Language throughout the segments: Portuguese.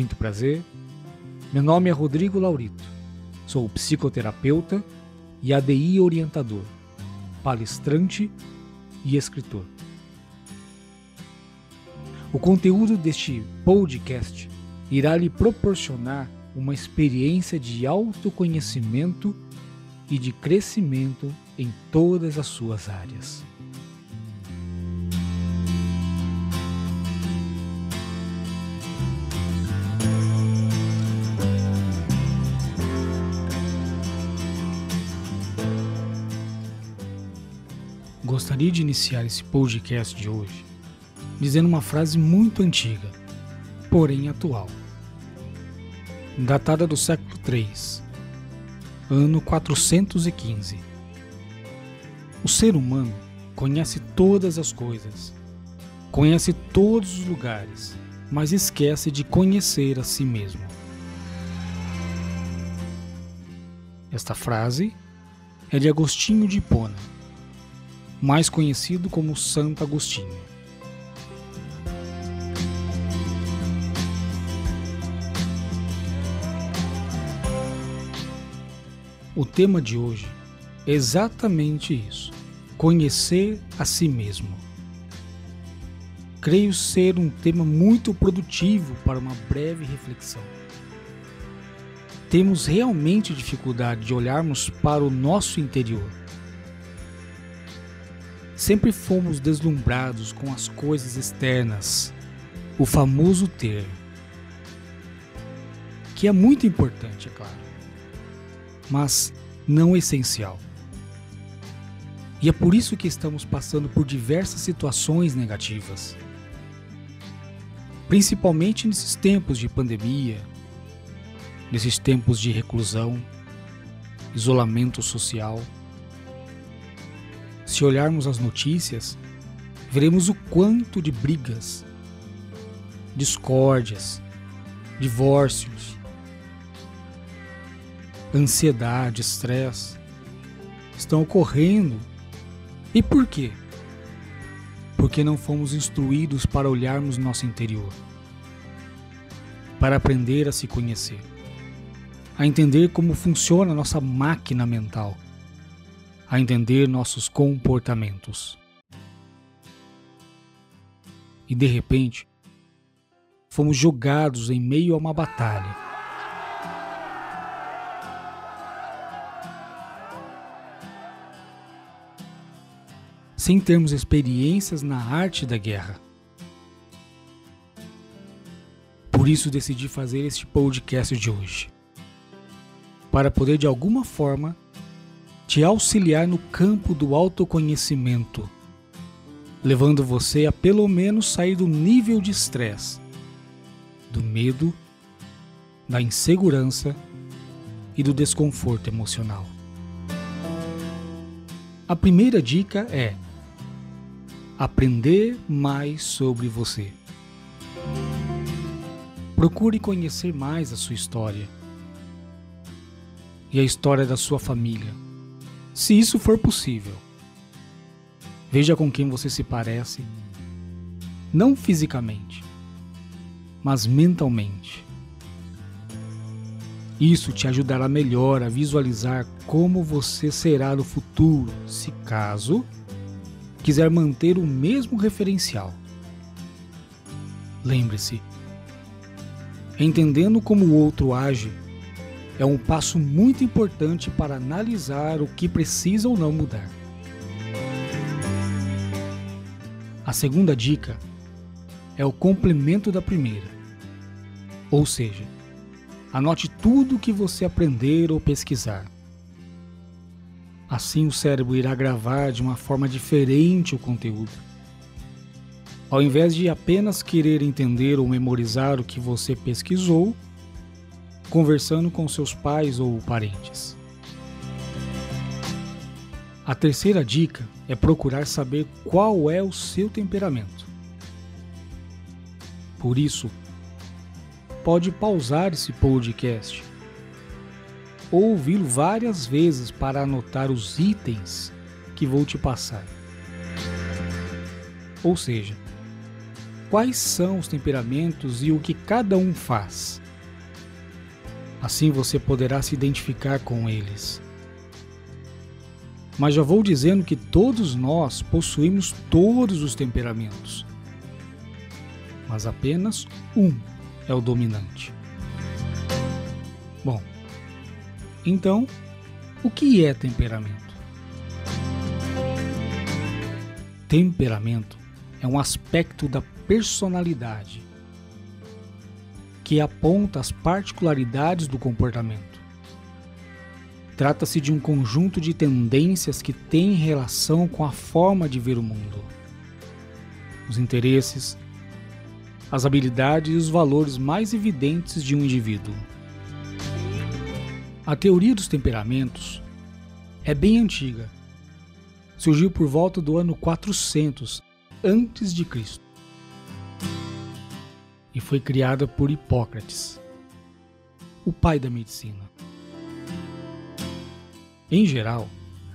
Muito prazer. Meu nome é Rodrigo Laurito. Sou psicoterapeuta e ADI orientador, palestrante e escritor. O conteúdo deste podcast irá lhe proporcionar uma experiência de autoconhecimento e de crescimento em todas as suas áreas. Gostaria de iniciar esse podcast de hoje dizendo uma frase muito antiga, porém atual, datada do século III, ano 415. O ser humano conhece todas as coisas, conhece todos os lugares, mas esquece de conhecer a si mesmo. Esta frase é de Agostinho de Hipona mais conhecido como Santo Agostinho. O tema de hoje é exatamente isso: conhecer a si mesmo. Creio ser um tema muito produtivo para uma breve reflexão. Temos realmente dificuldade de olharmos para o nosso interior Sempre fomos deslumbrados com as coisas externas, o famoso ter, que é muito importante, é claro, mas não essencial. E é por isso que estamos passando por diversas situações negativas. Principalmente nesses tempos de pandemia, nesses tempos de reclusão, isolamento social se olharmos as notícias, veremos o quanto de brigas, discórdias, divórcios, ansiedade, estresse estão ocorrendo. E por quê? Porque não fomos instruídos para olharmos nosso interior, para aprender a se conhecer, a entender como funciona a nossa máquina mental a entender nossos comportamentos. E de repente, fomos jogados em meio a uma batalha. Sem termos experiências na arte da guerra. Por isso decidi fazer este podcast de hoje. Para poder de alguma forma te auxiliar no campo do autoconhecimento, levando você a pelo menos sair do nível de estresse, do medo, da insegurança e do desconforto emocional. A primeira dica é aprender mais sobre você. Procure conhecer mais a sua história e a história da sua família se isso for possível. Veja com quem você se parece, não fisicamente, mas mentalmente. Isso te ajudará melhor a visualizar como você será no futuro, se caso quiser manter o mesmo referencial. Lembre-se, entendendo como o outro age, é um passo muito importante para analisar o que precisa ou não mudar. A segunda dica é o complemento da primeira. Ou seja, anote tudo o que você aprender ou pesquisar. Assim o cérebro irá gravar de uma forma diferente o conteúdo. Ao invés de apenas querer entender ou memorizar o que você pesquisou, conversando com seus pais ou parentes. A terceira dica é procurar saber qual é o seu temperamento. Por isso, pode pausar esse podcast ou ouvi-lo várias vezes para anotar os itens que vou te passar. Ou seja, quais são os temperamentos e o que cada um faz. Assim você poderá se identificar com eles. Mas já vou dizendo que todos nós possuímos todos os temperamentos, mas apenas um é o dominante. Bom, então, o que é temperamento? Temperamento é um aspecto da personalidade que aponta as particularidades do comportamento. Trata-se de um conjunto de tendências que tem relação com a forma de ver o mundo, os interesses, as habilidades e os valores mais evidentes de um indivíduo. A teoria dos temperamentos é bem antiga. Surgiu por volta do ano 400 antes de Cristo e foi criada por Hipócrates, o pai da medicina. Em geral,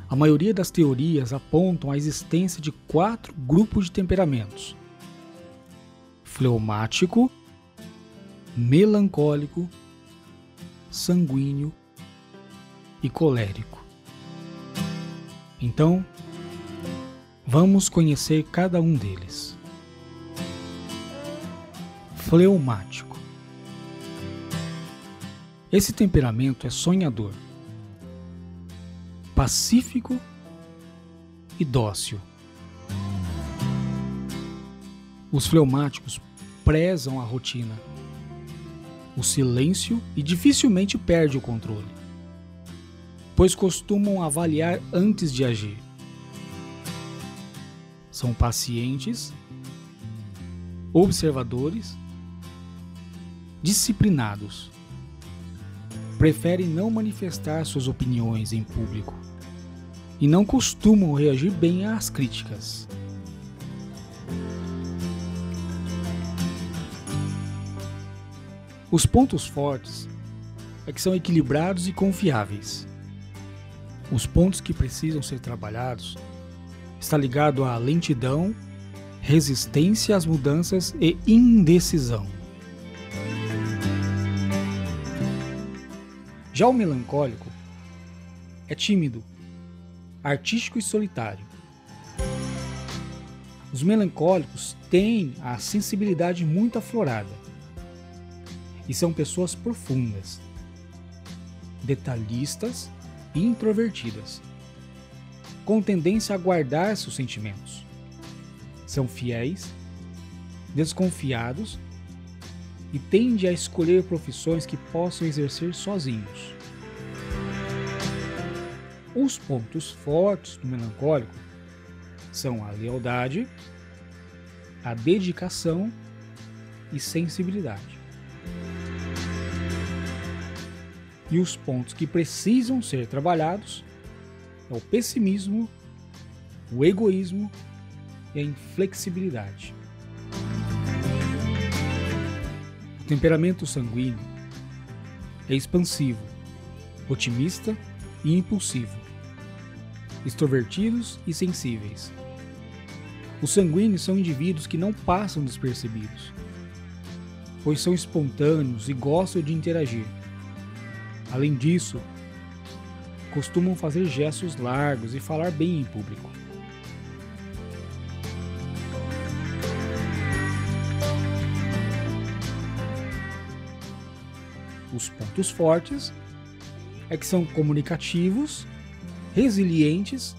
a maioria das teorias apontam a existência de quatro grupos de temperamentos: fleumático, melancólico, sanguíneo e colérico. Então, vamos conhecer cada um deles fleumático. Esse temperamento é sonhador, pacífico e dócil. Os fleumáticos prezam a rotina, o silêncio e dificilmente perde o controle, pois costumam avaliar antes de agir. São pacientes, observadores disciplinados. Preferem não manifestar suas opiniões em público e não costumam reagir bem às críticas. Os pontos fortes é que são equilibrados e confiáveis. Os pontos que precisam ser trabalhados está ligado à lentidão, resistência às mudanças e indecisão. Já o melancólico é tímido, artístico e solitário. Os melancólicos têm a sensibilidade muito aflorada e são pessoas profundas, detalhistas e introvertidas, com tendência a guardar seus sentimentos. São fiéis, desconfiados e tende a escolher profissões que possam exercer sozinhos. Os pontos fortes do melancólico são a lealdade, a dedicação e sensibilidade. E os pontos que precisam ser trabalhados é o pessimismo, o egoísmo e a inflexibilidade. O temperamento sanguíneo é expansivo, otimista e impulsivo, extrovertidos e sensíveis. Os sanguíneos são indivíduos que não passam despercebidos, pois são espontâneos e gostam de interagir. Além disso, costumam fazer gestos largos e falar bem em público. Os pontos fortes é que são comunicativos, resilientes,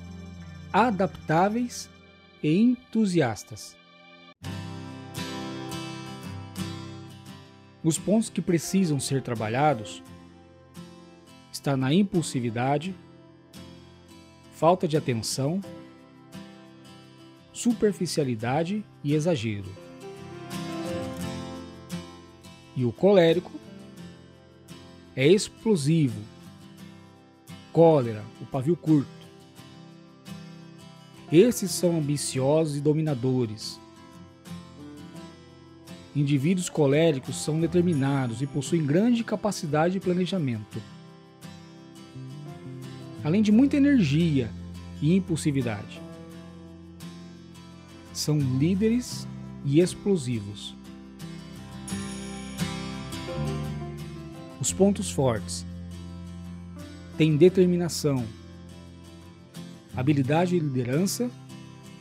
adaptáveis e entusiastas. Os pontos que precisam ser trabalhados está na impulsividade, falta de atenção, superficialidade e exagero. E o colérico é explosivo. Cólera, o pavio curto. Esses são ambiciosos e dominadores. Indivíduos coléricos são determinados e possuem grande capacidade de planejamento. Além de muita energia e impulsividade. São líderes e explosivos. Os pontos fortes têm determinação, habilidade de liderança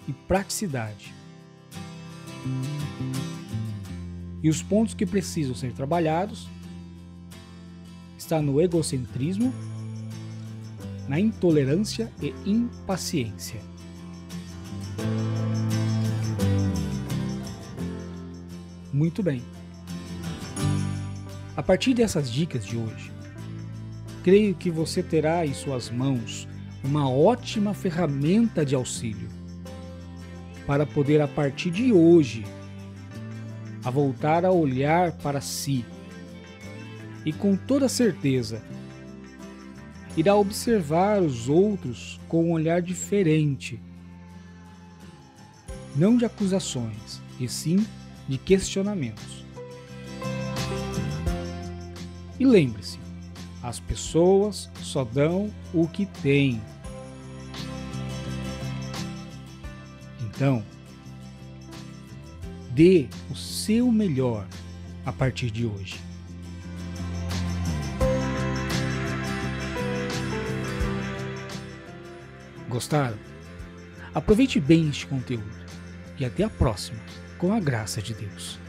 e praticidade. E os pontos que precisam ser trabalhados está no egocentrismo, na intolerância e impaciência. Muito bem. A partir dessas dicas de hoje, creio que você terá em suas mãos uma ótima ferramenta de auxílio para poder a partir de hoje a voltar a olhar para si e com toda certeza irá observar os outros com um olhar diferente, não de acusações, e sim de questionamentos. E lembre-se, as pessoas só dão o que têm. Então, dê o seu melhor a partir de hoje. Gostaram? Aproveite bem este conteúdo e até a próxima, com a graça de Deus.